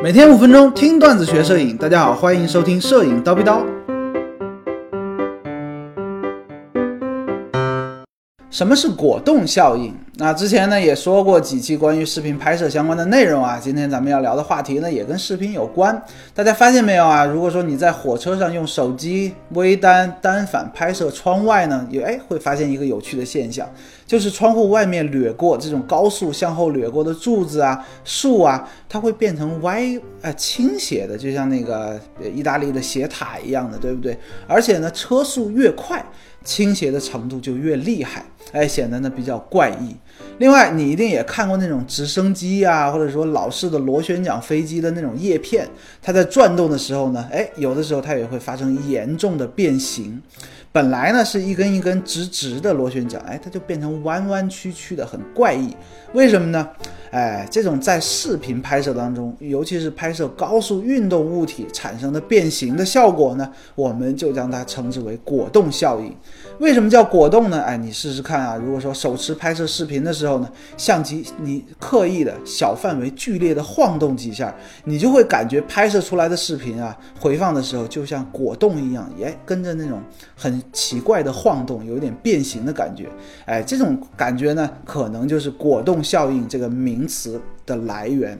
每天五分钟听段子学摄影，大家好，欢迎收听摄影叨逼叨。什么是果冻效应？那之前呢也说过几期关于视频拍摄相关的内容啊。今天咱们要聊的话题呢也跟视频有关。大家发现没有啊？如果说你在火车上用手机微单单反拍摄窗外呢，也哎会发现一个有趣的现象，就是窗户外面掠过这种高速向后掠过的柱子啊、树啊，它会变成歪啊倾斜的，就像那个意大利的斜塔一样的，对不对？而且呢，车速越快。倾斜的程度就越厉害，哎，显得呢比较怪异。另外，你一定也看过那种直升机呀，或者说老式的螺旋桨飞机的那种叶片，它在转动的时候呢，哎，有的时候它也会发生严重的变形。本来呢是一根一根直直的螺旋桨，哎，它就变成弯弯曲曲的，很怪异。为什么呢？哎，这种在视频拍摄当中，尤其是拍摄高速运动物体产生的变形的效果呢，我们就将它称之为果冻效应。为什么叫果冻呢？哎，你试试看啊！如果说手持拍摄视频的时候呢，相机你刻意的小范围剧烈的晃动几下，你就会感觉拍摄出来的视频啊，回放的时候就像果冻一样，也跟着那种很奇怪的晃动，有点变形的感觉。哎，这种感觉呢，可能就是果冻效应这个名词的来源。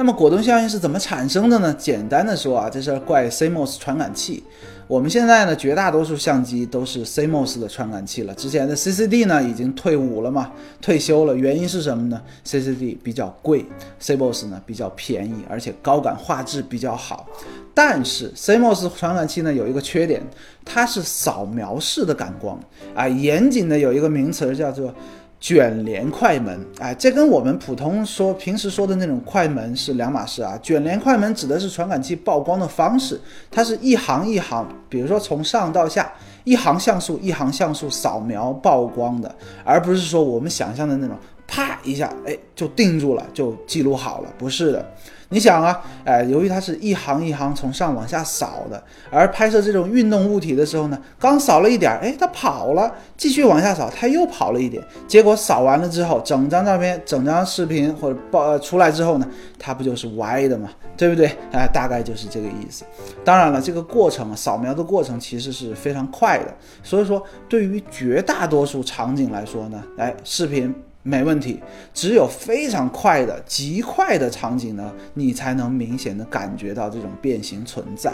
那么果冻效应是怎么产生的呢？简单的说啊，这事儿怪 CMOS 传感器。我们现在呢，绝大多数相机都是 CMOS 的传感器了。之前的 CCD 呢，已经退伍了嘛，退休了。原因是什么呢？CCD 比较贵，CMOS 呢比较便宜，而且高感画质比较好。但是 CMOS 传感器呢有一个缺点，它是扫描式的感光啊，严谨的有一个名词叫做。卷帘快门，哎，这跟我们普通说平时说的那种快门是两码事啊。卷帘快门指的是传感器曝光的方式，它是一行一行，比如说从上到下，一行像素一行像素扫描曝光的，而不是说我们想象的那种啪一下，哎，就定住了，就记录好了，不是的。你想啊，哎，由于它是一行一行从上往下扫的，而拍摄这种运动物体的时候呢，刚扫了一点，哎，它跑了，继续往下扫，它又跑了一点，结果扫完了之后，整张照片、整张视频或者报出来之后呢，它不就是歪的嘛，对不对？哎，大概就是这个意思。当然了，这个过程啊，扫描的过程其实是非常快的，所以说对于绝大多数场景来说呢，哎，视频。没问题，只有非常快的、极快的场景呢，你才能明显的感觉到这种变形存在。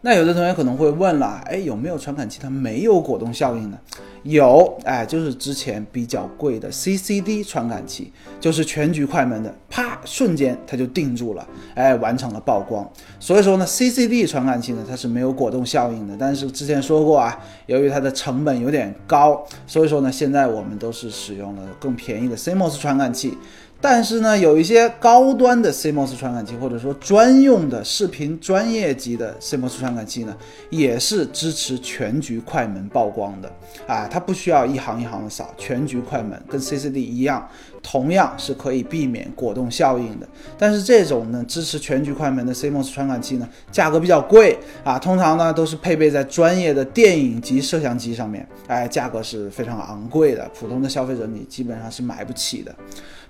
那有的同学可能会问了，哎，有没有传感器它没有果冻效应呢？有，哎，就是之前比较贵的 CCD 传感器，就是全局快门的，啪，瞬间它就定住了，哎，完成了曝光。所以说呢，CCD 传感器呢，它是没有果冻效应的。但是之前说过啊，由于它的成本有点高，所以说呢，现在我们都是使用了更便宜的 CMOS 传感器。但是呢，有一些高端的 CMOS 传感器，或者说专用的视频专业级的 CMOS 传感器呢，也是支持全局快门曝光的啊，它不需要一行一行的扫，全局快门跟 CCD 一样，同样是可以避免果冻效应的。但是这种呢，支持全局快门的 CMOS 传感器呢，价格比较贵啊，通常呢都是配备在专业的电影级摄像机上面，哎，价格是非常昂贵的，普通的消费者你基本上是买不起的。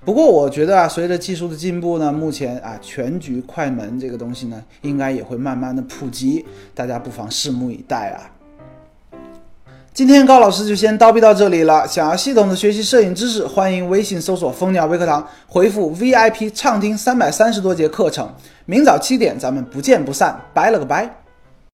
不过我觉得啊，随着技术的进步呢，目前啊全局快门这个东西呢，应该也会慢慢的普及，大家不妨拭目以待啊。今天高老师就先叨逼到这里了，想要系统的学习摄影知识，欢迎微信搜索蜂鸟微课堂，回复 VIP 畅听三百三十多节课程，明早七点咱们不见不散，拜了个拜。